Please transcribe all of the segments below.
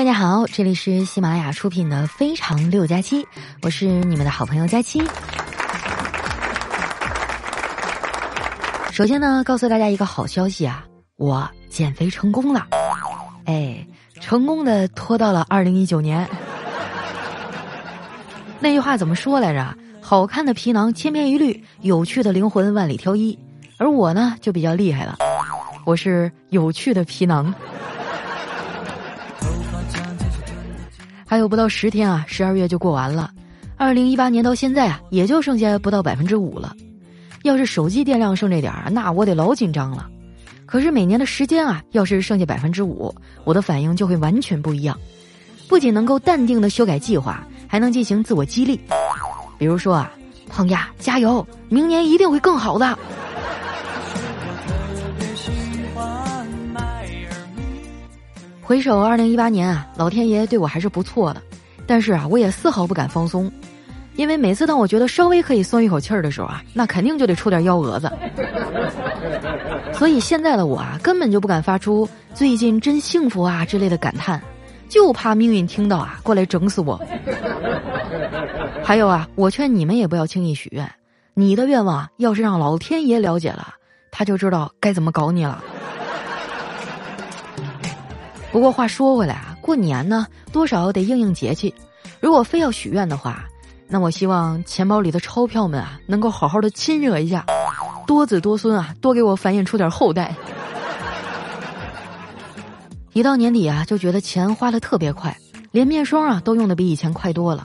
大家好，这里是喜马拉雅出品的《非常六加七》，我是你们的好朋友佳期。首先呢，告诉大家一个好消息啊，我减肥成功了，哎，成功的拖到了二零一九年。那句话怎么说来着？好看的皮囊千篇一律，有趣的灵魂万里挑一。而我呢，就比较厉害了，我是有趣的皮囊。还有不到十天啊，十二月就过完了。二零一八年到现在啊，也就剩下不到百分之五了。要是手机电量剩这点儿，那我得老紧张了。可是每年的时间啊，要是剩下百分之五，我的反应就会完全不一样。不仅能够淡定的修改计划，还能进行自我激励。比如说啊，胖丫加油，明年一定会更好的。回首二零一八年啊，老天爷对我还是不错的，但是啊，我也丝毫不敢放松，因为每次当我觉得稍微可以松一口气儿的时候啊，那肯定就得出点幺蛾子。所以现在的我啊，根本就不敢发出“最近真幸福啊”之类的感叹，就怕命运听到啊，过来整死我。还有啊，我劝你们也不要轻易许愿，你的愿望要是让老天爷了解了，他就知道该怎么搞你了。不过话说回来啊，过年呢，多少得应应节气。如果非要许愿的话，那我希望钱包里的钞票们啊，能够好好的亲热一下，多子多孙啊，多给我繁衍出点后代。一到年底啊，就觉得钱花的特别快，连面霜啊都用的比以前快多了。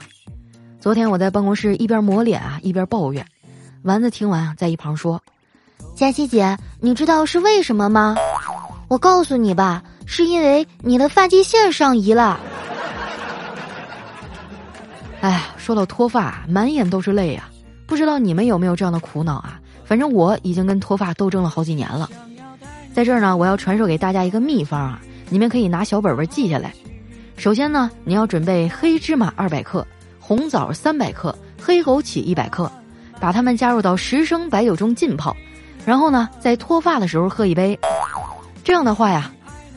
昨天我在办公室一边抹脸啊，一边抱怨。丸子听完在一旁说：“佳琪姐，你知道是为什么吗？我告诉你吧。”是因为你的发际线上移了。哎呀，说到脱发，满眼都是泪啊！不知道你们有没有这样的苦恼啊？反正我已经跟脱发斗争了好几年了。在这儿呢，我要传授给大家一个秘方啊，你们可以拿小本本记下来。首先呢，你要准备黑芝麻二百克、红枣三百克、黑枸杞一百克，把它们加入到十升白酒中浸泡，然后呢，在脱发的时候喝一杯。这样的话呀。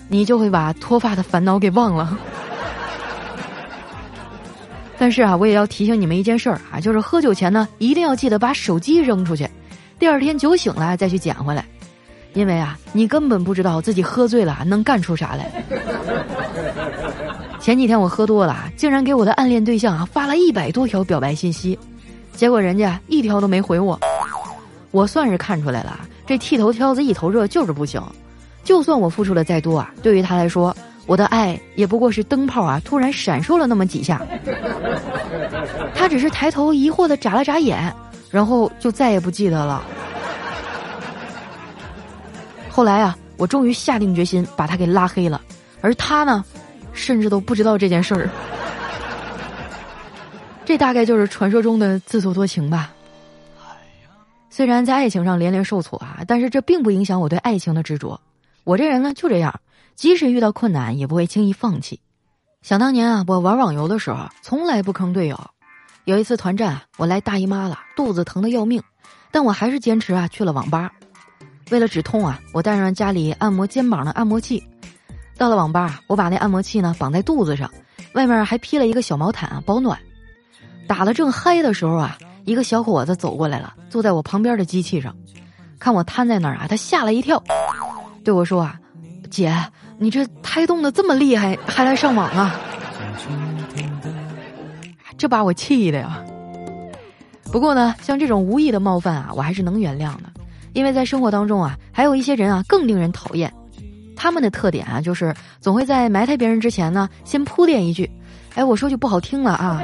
你就会把脱发的烦恼给忘了。但是啊，我也要提醒你们一件事儿啊，就是喝酒前呢，一定要记得把手机扔出去，第二天酒醒了再去捡回来，因为啊，你根本不知道自己喝醉了能干出啥来。前几天我喝多了，竟然给我的暗恋对象啊发了一百多条表白信息，结果人家一条都没回我，我算是看出来了，这剃头挑子一头热就是不行。就算我付出的再多啊，对于他来说，我的爱也不过是灯泡啊，突然闪烁了那么几下。他只是抬头疑惑的眨了眨眼，然后就再也不记得了。后来啊，我终于下定决心把他给拉黑了，而他呢，甚至都不知道这件事儿。这大概就是传说中的自作多情吧。虽然在爱情上连连受挫啊，但是这并不影响我对爱情的执着。我这人呢就这样，即使遇到困难也不会轻易放弃。想当年啊，我玩网游的时候从来不坑队友。有一次团战，我来大姨妈了，肚子疼的要命，但我还是坚持啊去了网吧。为了止痛啊，我带上家里按摩肩膀的按摩器。到了网吧，我把那按摩器呢绑在肚子上，外面还披了一个小毛毯啊保暖。打的正嗨的时候啊，一个小伙子走过来了，坐在我旁边的机器上，看我瘫在那儿啊，他吓了一跳。对我说啊，姐，你这胎动的这么厉害，还来上网啊？这把我气的呀。不过呢，像这种无意的冒犯啊，我还是能原谅的，因为在生活当中啊，还有一些人啊更令人讨厌。他们的特点啊，就是总会在埋汰别人之前呢，先铺垫一句：“哎，我说句不好听了啊。”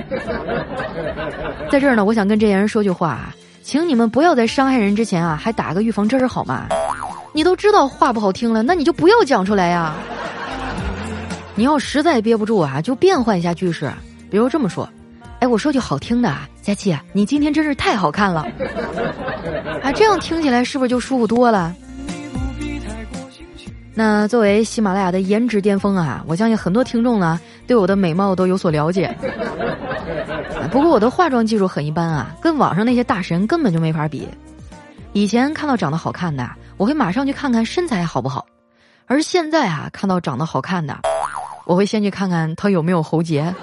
在这儿呢，我想跟这些人说句话啊，请你们不要在伤害人之前啊，还打个预防针儿好吗？你都知道话不好听了，那你就不要讲出来呀。你要实在憋不住啊，就变换一下句式，比如这么说：“哎，我说句好听的啊，佳琪，你今天真是太好看了。”啊，这样听起来是不是就舒服多了？那作为喜马拉雅的颜值巅峰啊，我相信很多听众呢对我的美貌都有所了解。不过我的化妆技术很一般啊，跟网上那些大神根本就没法比。以前看到长得好看的。我会马上去看看身材好不好，而现在啊，看到长得好看的，我会先去看看他有没有喉结。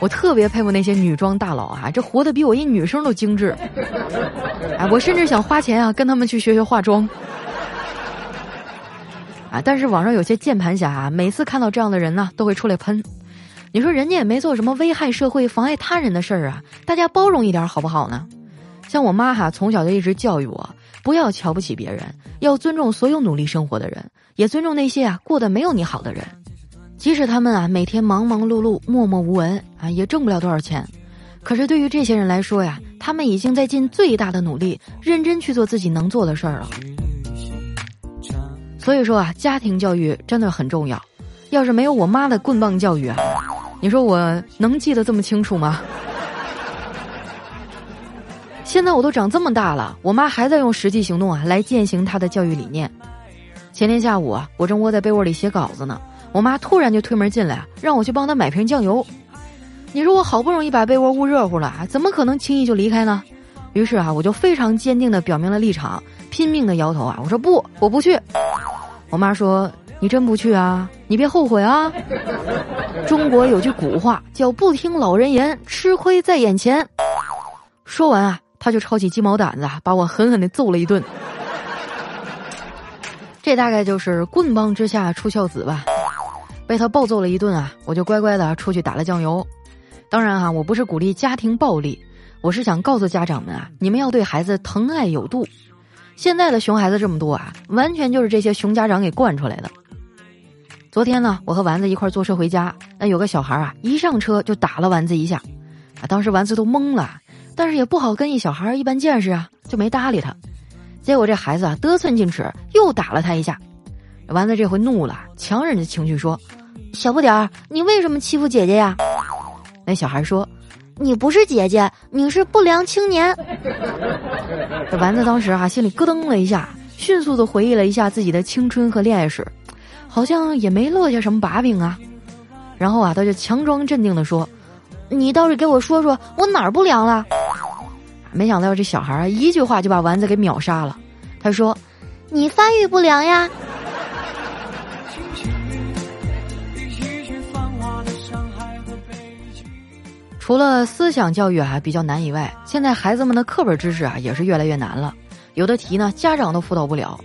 我特别佩服那些女装大佬啊，这活得比我一女生都精致。哎，我甚至想花钱啊，跟他们去学学化妆。啊，但是网上有些键盘侠啊，每次看到这样的人呢，都会出来喷。你说人家也没做什么危害社会、妨碍他人的事儿啊，大家包容一点好不好呢？像我妈哈，从小就一直教育我，不要瞧不起别人，要尊重所有努力生活的人，也尊重那些啊过得没有你好的人。即使他们啊每天忙忙碌碌、默默无闻啊，也挣不了多少钱，可是对于这些人来说呀，他们已经在尽最大的努力，认真去做自己能做的事儿了。所以说啊，家庭教育真的很重要。要是没有我妈的棍棒教育啊，你说我能记得这么清楚吗？现在我都长这么大了，我妈还在用实际行动啊来践行她的教育理念。前天下午啊，我正窝在被窝里写稿子呢。我妈突然就推门进来，让我去帮她买瓶酱油。你说我好不容易把被窝捂热乎了，怎么可能轻易就离开呢？于是啊，我就非常坚定地表明了立场，拼命地摇头啊，我说不，我不去。我妈说：“你真不去啊？你别后悔啊！”中国有句古话叫“不听老人言，吃亏在眼前”。说完啊，他就抄起鸡毛掸子，把我狠狠的揍了一顿。这大概就是棍棒之下出孝子吧。被他暴揍了一顿啊，我就乖乖的出去打了酱油。当然哈，我不是鼓励家庭暴力，我是想告诉家长们啊，你们要对孩子疼爱有度。现在的熊孩子这么多啊，完全就是这些熊家长给惯出来的。昨天呢，我和丸子一块坐车回家，那有个小孩啊，一上车就打了丸子一下，啊，当时丸子都懵了，但是也不好跟一小孩一般见识啊，就没搭理他。结果这孩子啊，得寸进尺，又打了他一下。丸子这回怒了，强忍着情绪说：“小不点儿，你为什么欺负姐姐呀？”那小孩说：“你不是姐姐，你是不良青年。”这丸子当时啊，心里咯噔了一下，迅速的回忆了一下自己的青春和恋爱史，好像也没落下什么把柄啊。然后啊，他就强装镇定的说：“你倒是给我说说，我哪儿不良了？”没想到这小孩一句话就把丸子给秒杀了。他说：“你发育不良呀。”除了思想教育啊比较难以外，现在孩子们的课本知识啊也是越来越难了。有的题呢，家长都辅导不了。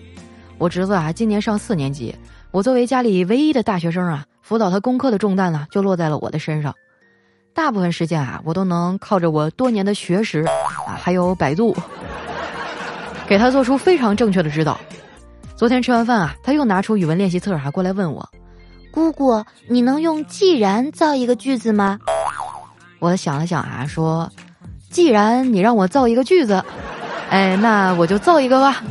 我侄子啊今年上四年级，我作为家里唯一的大学生啊，辅导他功课的重担呢就落在了我的身上。大部分时间啊，我都能靠着我多年的学识啊，还有百度，给他做出非常正确的指导。昨天吃完饭啊，他又拿出语文练习册啊过来问我：“姑姑，你能用既然造一个句子吗？”我想了想啊，说：“既然你让我造一个句子，哎，那我就造一个吧。”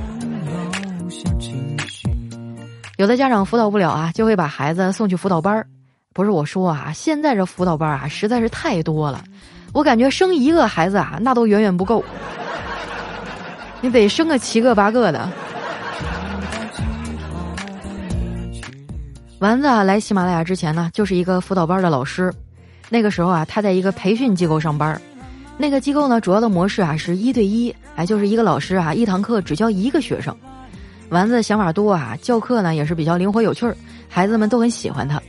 有的家长辅导不了啊，就会把孩子送去辅导班儿。不是我说啊，现在这辅导班啊实在是太多了，我感觉生一个孩子啊那都远远不够，你得生个七个八个的。丸子啊来喜马拉雅之前呢，就是一个辅导班的老师。那个时候啊，他在一个培训机构上班，那个机构呢，主要的模式啊是一对一，哎，就是一个老师啊，一堂课只教一个学生。丸子想法多啊，教课呢也是比较灵活有趣儿，孩子们都很喜欢他。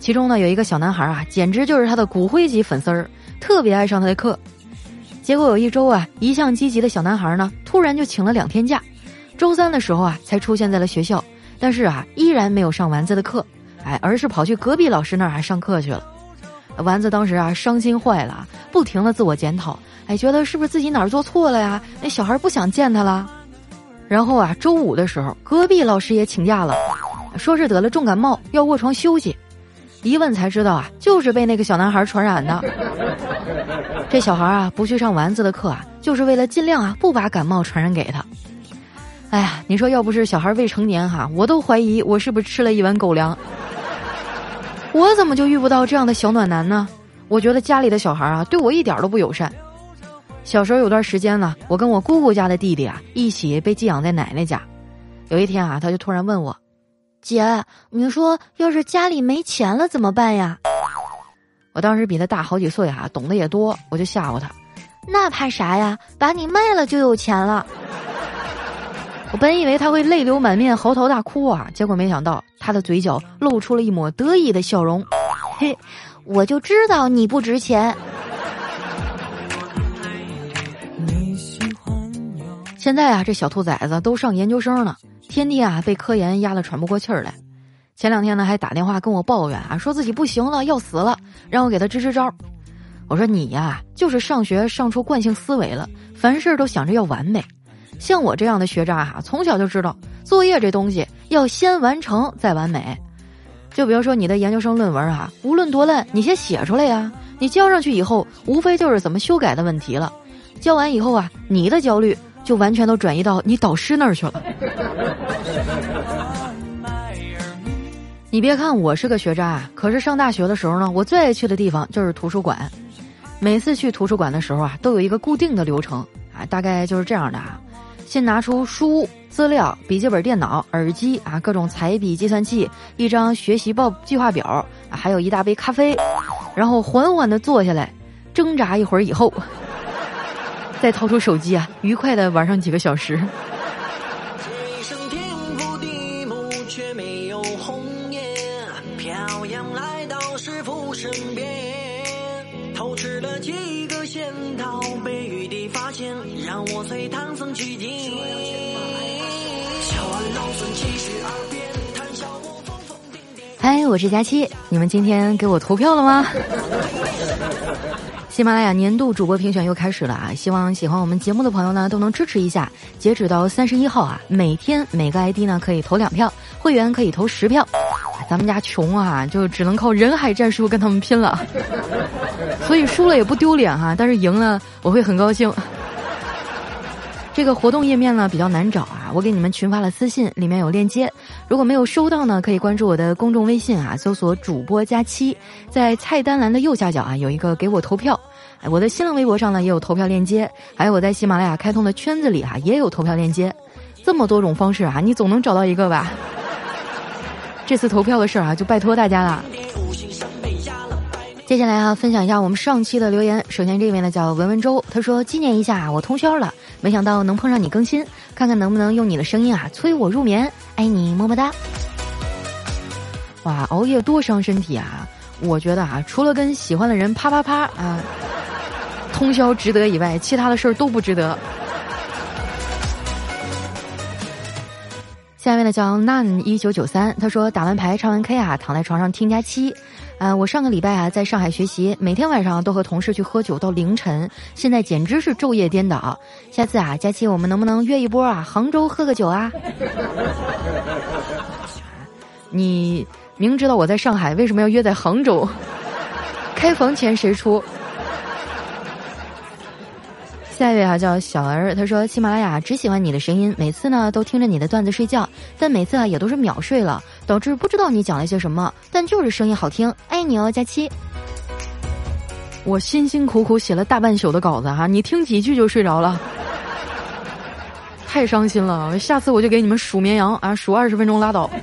其中呢有一个小男孩啊，简直就是他的骨灰级粉丝儿，特别爱上他的课。结果有一周啊，一向积极的小男孩呢，突然就请了两天假，周三的时候啊才出现在了学校，但是啊依然没有上丸子的课，哎，而是跑去隔壁老师那儿还上课去了。丸子当时啊，伤心坏了，不停的自我检讨，哎，觉得是不是自己哪儿做错了呀？那小孩不想见他了。然后啊，周五的时候，隔壁老师也请假了，说是得了重感冒，要卧床休息。一问才知道啊，就是被那个小男孩传染的。这小孩啊，不去上丸子的课啊，就是为了尽量啊，不把感冒传染给他。哎呀，你说要不是小孩未成年哈，我都怀疑我是不是吃了一碗狗粮。我怎么就遇不到这样的小暖男呢？我觉得家里的小孩啊，对我一点都不友善。小时候有段时间呢，我跟我姑姑家的弟弟啊一起被寄养在奶奶家。有一天啊，他就突然问我：“姐，你说要是家里没钱了怎么办呀？”我当时比他大好几岁啊，懂得也多，我就吓唬他：“那怕啥呀？把你卖了就有钱了。”我本以为他会泪流满面、嚎啕大哭啊，结果没想到他的嘴角露出了一抹得意的笑容。嘿，我就知道你不值钱。现在啊，这小兔崽子都上研究生了，天天啊被科研压得喘不过气儿来。前两天呢，还打电话跟我抱怨啊，说自己不行了，要死了，让我给他支支招。我说你呀，就是上学上出惯性思维了，凡事都想着要完美。像我这样的学渣哈，从小就知道作业这东西要先完成再完美。就比如说你的研究生论文啊，无论多烂，你先写出来呀。你交上去以后，无非就是怎么修改的问题了。交完以后啊，你的焦虑。就完全都转移到你导师那儿去了。你别看我是个学渣，可是上大学的时候呢，我最爱去的地方就是图书馆。每次去图书馆的时候啊，都有一个固定的流程啊，大概就是这样的啊：先拿出书、资料、笔记本电脑、耳机啊，各种彩笔、计算器，一张学习报计划表，还有一大杯咖啡，然后缓缓的坐下来，挣扎一会儿以后。再掏出手机啊，愉快的玩上几个小时。嗨，我是佳期，你们今天给我投票了吗？喜马拉雅年度主播评选又开始了啊！希望喜欢我们节目的朋友呢都能支持一下。截止到三十一号啊，每天每个 ID 呢可以投两票，会员可以投十票。咱们家穷啊，就只能靠人海战术跟他们拼了。所以输了也不丢脸哈，但是赢了我会很高兴。这个活动页面呢比较难找啊，我给你们群发了私信，里面有链接。如果没有收到呢，可以关注我的公众微信啊，搜索主播加七，在菜单栏的右下角啊有一个给我投票。哎，我的新浪微博上呢也有投票链接，还有我在喜马拉雅开通的圈子里啊也有投票链接，这么多种方式啊，你总能找到一个吧？这次投票的事儿啊，就拜托大家了。接下来啊，分享一下我们上期的留言。首先这位呢叫文文周，他说纪念一下我通宵了，没想到能碰上你更新，看看能不能用你的声音啊催我入眠，爱你么么哒。哇，熬夜多伤身体啊！我觉得啊，除了跟喜欢的人啪啪啪啊。通宵值得以外，其他的事儿都不值得。下面呢叫 nan 一九九三，他说打完牌唱完 K 啊，躺在床上听佳期。啊，我上个礼拜啊在上海学习，每天晚上都和同事去喝酒到凌晨，现在简直是昼夜颠倒。下次啊，佳期我们能不能约一波啊？杭州喝个酒啊？你明知道我在上海，为什么要约在杭州？开房钱谁出？下一位啊叫小儿，他说喜马拉雅只喜欢你的声音，每次呢都听着你的段子睡觉，但每次啊也都是秒睡了，导致不知道你讲了些什么，但就是声音好听，爱你哦，佳期。我辛辛苦苦写了大半宿的稿子哈，你听几句就睡着了，太伤心了，下次我就给你们数绵羊啊，数二十分钟拉倒。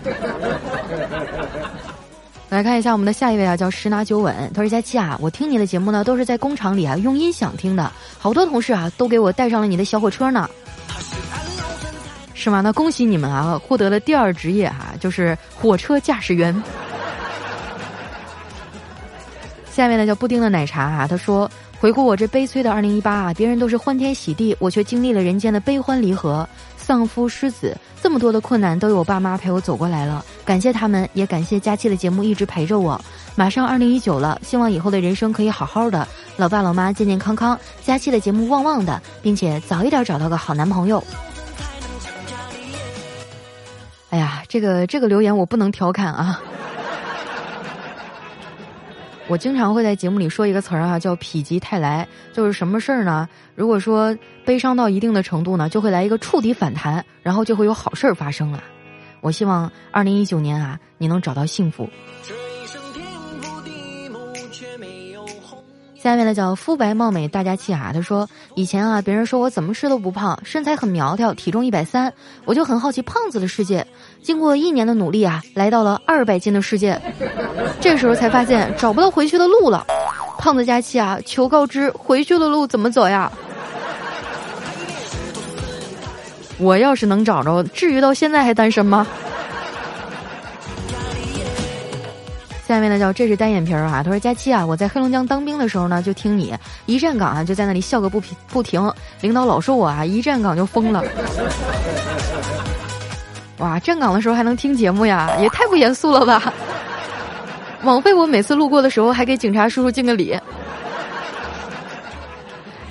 来看一下我们的下一位啊，叫十拿九稳。他说：“佳期啊，我听你的节目呢，都是在工厂里啊用音响听的，好多同事啊都给我带上了你的小火车呢，是吗？那恭喜你们啊，获得了第二职业哈，就是火车驾驶员。”下面呢叫布丁的奶茶啊，他说：“回顾我这悲催的二零一八啊，别人都是欢天喜地，我却经历了人间的悲欢离合。”丧夫失子，这么多的困难都有我爸妈陪我走过来了，感谢他们，也感谢佳期的节目一直陪着我。马上二零一九了，希望以后的人生可以好好的，老爸老妈健健康康，佳期的节目旺旺的，并且早一点找到个好男朋友。哎呀，这个这个留言我不能调侃啊。我经常会在节目里说一个词儿啊，叫“否极泰来”，就是什么事儿呢？如果说悲伤到一定的程度呢，就会来一个触底反弹，然后就会有好事儿发生啊！我希望二零一九年啊，你能找到幸福。下面呢叫肤白貌美大家气啊，他说以前啊，别人说我怎么吃都不胖，身材很苗条，体重一百三，我就很好奇胖子的世界。经过一年的努力啊，来到了二百斤的世界，这时候才发现找不到回去的路了。胖子佳期啊，求告知回去的路怎么走呀？我要是能找着，至于到现在还单身吗？下面呢叫这是单眼皮儿啊，他说佳期啊，我在黑龙江当兵的时候呢，就听你一站岗啊，就在那里笑个不平不停，领导老说我啊一站岗就疯了。哇，站岗的时候还能听节目呀，也太不严肃了吧！枉费我每次路过的时候还给警察叔叔敬个礼。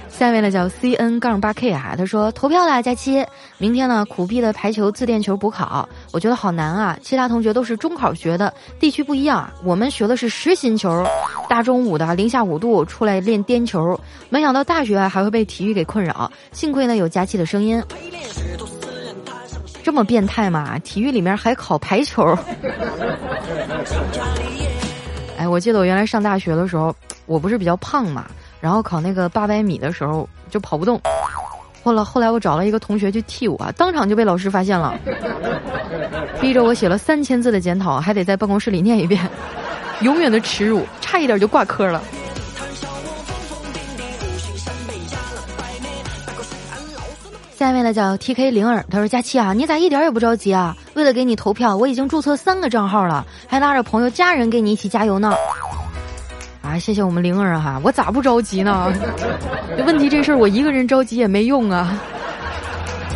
下面呢叫 C N 杠八 K 啊，他说投票啦，佳期，明天呢苦逼的排球自垫球补考，我觉得好难啊。其他同学都是中考学的，地区不一样，我们学的是实心球，大中午的零下五度出来练颠球，没想到大学还会被体育给困扰，幸亏呢有佳期的声音。这么变态吗？体育里面还考排球？哎，我记得我原来上大学的时候，我不是比较胖嘛。然后考那个八百米的时候就跑不动，后来后来我找了一个同学去替我，当场就被老师发现了，逼着我写了三千字的检讨，还得在办公室里念一遍，永远的耻辱，差一点就挂科了。下面呢叫 T K 灵儿，他说佳期啊，你咋一点也不着急啊？为了给你投票，我已经注册三个账号了，还拉着朋友家人给你一起加油呢。啊，谢谢我们灵儿哈，我咋不着急呢？这 问题这事儿我一个人着急也没用啊。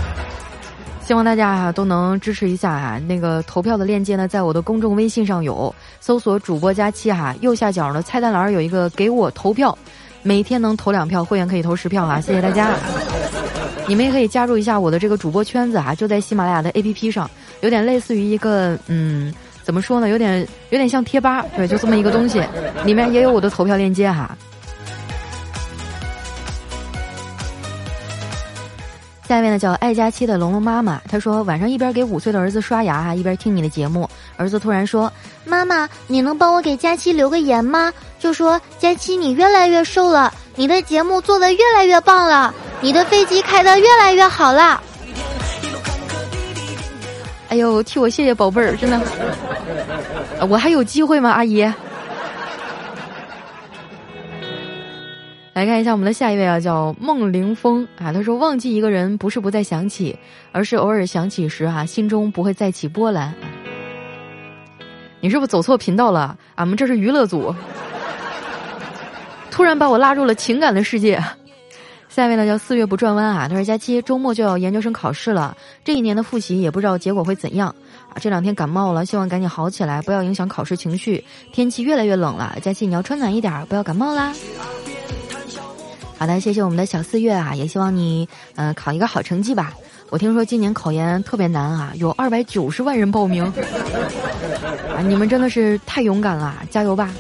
希望大家啊都能支持一下啊，那个投票的链接呢，在我的公众微信上有，搜索主播佳期哈，右下角的菜单栏有一个给我投票，每天能投两票，会员可以投十票哈，谢谢大家。你们也可以加入一下我的这个主播圈子啊，就在喜马拉雅的 APP 上，有点类似于一个嗯。怎么说呢？有点有点像贴吧，对，就这么一个东西，里面也有我的投票链接哈。下面呢叫爱佳期的龙龙妈妈，她说晚上一边给五岁的儿子刷牙哈，一边听你的节目。儿子突然说：“妈妈，你能帮我给佳期留个言吗？就说佳期你越来越瘦了，你的节目做的越来越棒了，你的飞机开的越来越好了。”哎呦，替我谢谢宝贝儿，真的，我还有机会吗，阿姨？来看一下我们的下一位啊，叫孟凌峰啊，他说忘记一个人不是不再想起，而是偶尔想起时啊，心中不会再起波澜。你是不是走错频道了？俺们这是娱乐组，突然把我拉入了情感的世界。下一位呢叫四月不转弯啊，他说佳期周末就要研究生考试了，这一年的复习也不知道结果会怎样啊。这两天感冒了，希望赶紧好起来，不要影响考试情绪。天气越来越冷了，佳期你要穿暖一点，不要感冒啦。好的，谢谢我们的小四月啊，也希望你嗯考一个好成绩吧。我听说今年考研特别难啊，有二百九十万人报名啊，你们真的是太勇敢了，加油吧。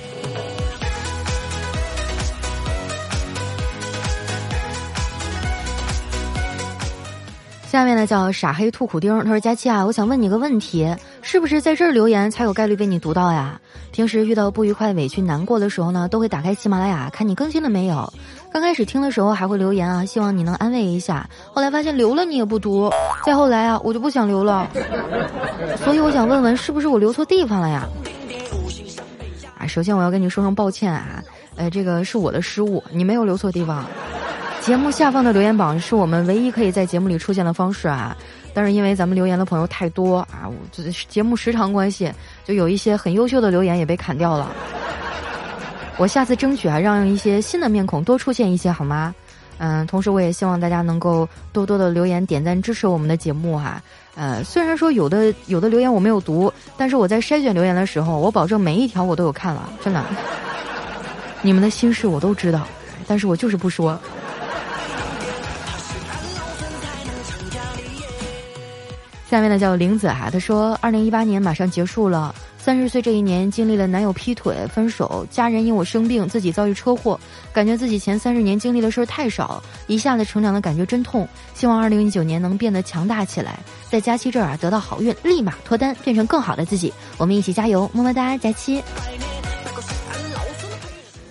下面呢叫傻黑兔苦丁，他说佳期啊，我想问你个问题，是不是在这儿留言才有概率被你读到呀？平时遇到不愉快、委屈、难过的时候呢，都会打开喜马拉雅看你更新了没有。刚开始听的时候还会留言啊，希望你能安慰一下。后来发现留了你也不读，再后来啊，我就不想留了。所以我想问问，是不是我留错地方了呀？啊，首先我要跟你说声抱歉啊，呃，这个是我的失误，你没有留错地方。节目下方的留言榜是我们唯一可以在节目里出现的方式啊，但是因为咱们留言的朋友太多啊，我这节目时长关系，就有一些很优秀的留言也被砍掉了。我下次争取啊，让一些新的面孔多出现一些，好吗？嗯，同时我也希望大家能够多多的留言点赞支持我们的节目哈。呃，虽然说有的有的留言我没有读，但是我在筛选留言的时候，我保证每一条我都有看了，真的。你们的心事我都知道，但是我就是不说。下面呢叫玲子啊，她说，二零一八年马上结束了，三十岁这一年经历了男友劈腿、分手，家人因我生病，自己遭遇车祸，感觉自己前三十年经历的事儿太少，一下子成长的感觉真痛。希望二零一九年能变得强大起来，在佳期这儿啊得到好运，立马脱单，变成更好的自己。我们一起加油，么么哒，佳期。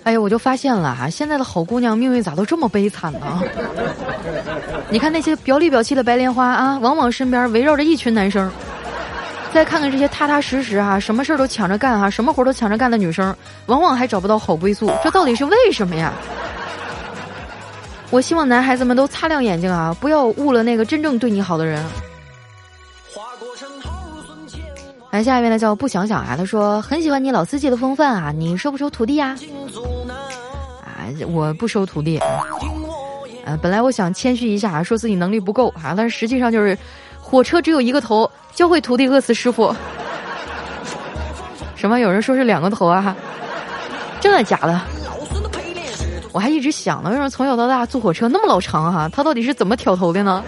哎呀，我就发现了哈，现在的好姑娘命运咋都这么悲惨呢？你看那些表里表气的白莲花啊，往往身边围绕着一群男生；再看看这些踏踏实实哈，什么事儿都抢着干哈，什么活都抢着干的女生，往往还找不到好归宿。这到底是为什么呀？我希望男孩子们都擦亮眼睛啊，不要误了那个真正对你好的人。来，下一位呢叫不想想啊，他说很喜欢你老司机的风范啊，你收不收徒弟呀？啊，我不收徒弟。呃，本来我想谦虚一下，说自己能力不够啊，但是实际上就是火车只有一个头，教会徒弟饿死师傅。什么？有人说是两个头啊？真的假的？我还一直想呢，为什么从小到大坐火车那么老长哈？他到底是怎么挑头的呢？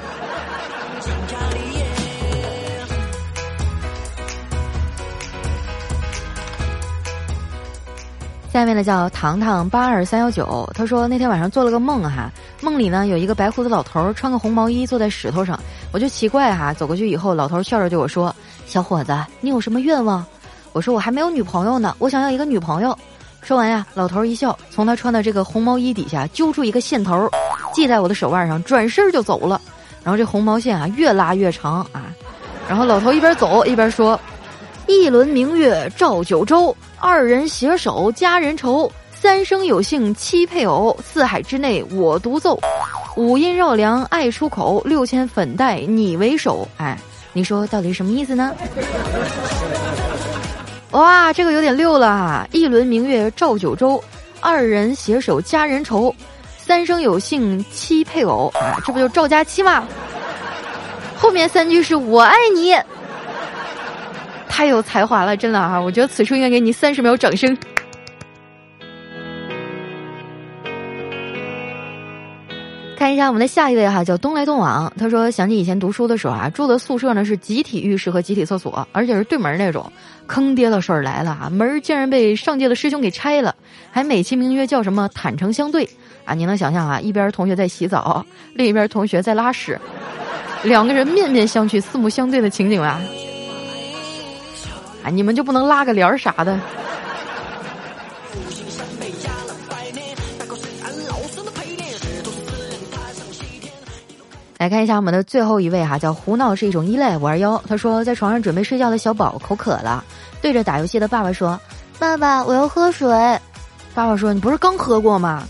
下面呢叫糖糖八二三幺九，他说那天晚上做了个梦哈，梦里呢有一个白胡子老头穿个红毛衣坐在石头上，我就奇怪哈，走过去以后，老头笑着对我说：“小伙子，你有什么愿望？”我说：“我还没有女朋友呢，我想要一个女朋友。”说完呀，老头一笑，从他穿的这个红毛衣底下揪出一个线头，系在我的手腕上，转身就走了。然后这红毛线啊越拉越长啊，然后老头一边走一边说：“一轮明月照九州，二人携手佳人愁。三生有幸七配偶，四海之内我独奏。五音绕梁爱出口，六千粉黛你为首。”哎，你说到底什么意思呢？哇，这个有点溜了！一轮明月照九州，二人携手佳人愁，三生有幸七配偶啊，这不就赵佳期吗？后面三句是我爱你，太有才华了，真的啊！我觉得此处应该给你三十秒掌声。看一下我们的下一位哈，叫东来东往。他说想起以前读书的时候啊，住的宿舍呢是集体浴室和集体厕所，而且是对门那种。坑爹的事儿来了啊，门竟然被上届的师兄给拆了，还美其名曰叫什么坦诚相对啊！你能想象啊，一边同学在洗澡，另一边同学在拉屎，两个人面面相觑、四目相对的情景！啊，你们就不能拉个帘儿啥的？来看一下我们的最后一位哈，叫胡闹是一种依赖五二幺。他说，在床上准备睡觉的小宝口渴了，对着打游戏的爸爸说：“爸爸，我要喝水。”爸爸说：“你不是刚喝过吗？”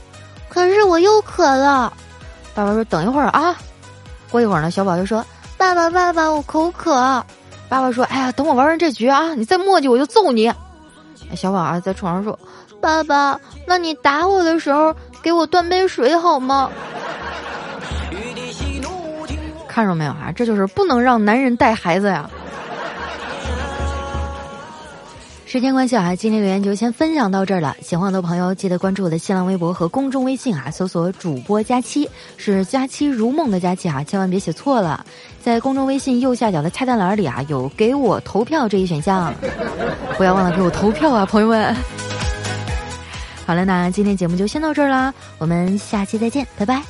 可是我又渴了。爸爸说：“等一会儿啊。”过一会儿呢，小宝就说：“爸爸，爸爸，我口渴。”爸爸说：“哎呀，等我玩完这局啊，你再磨叽我就揍你。”小宝啊，在床上说：“爸爸，那你打我的时候给我端杯水好吗？”看着没有啊？这就是不能让男人带孩子呀。时间关系啊，今天留言就先分享到这儿了。喜欢我的朋友记得关注我的新浪微博和公众微信啊，搜索“主播佳期”，是“佳期如梦”的佳期啊，千万别写错了。在公众微信右下角的菜单栏里啊，有给我投票这一选项，不要忘了给我投票啊，朋友们。好了，那今天节目就先到这儿啦，我们下期再见，拜拜。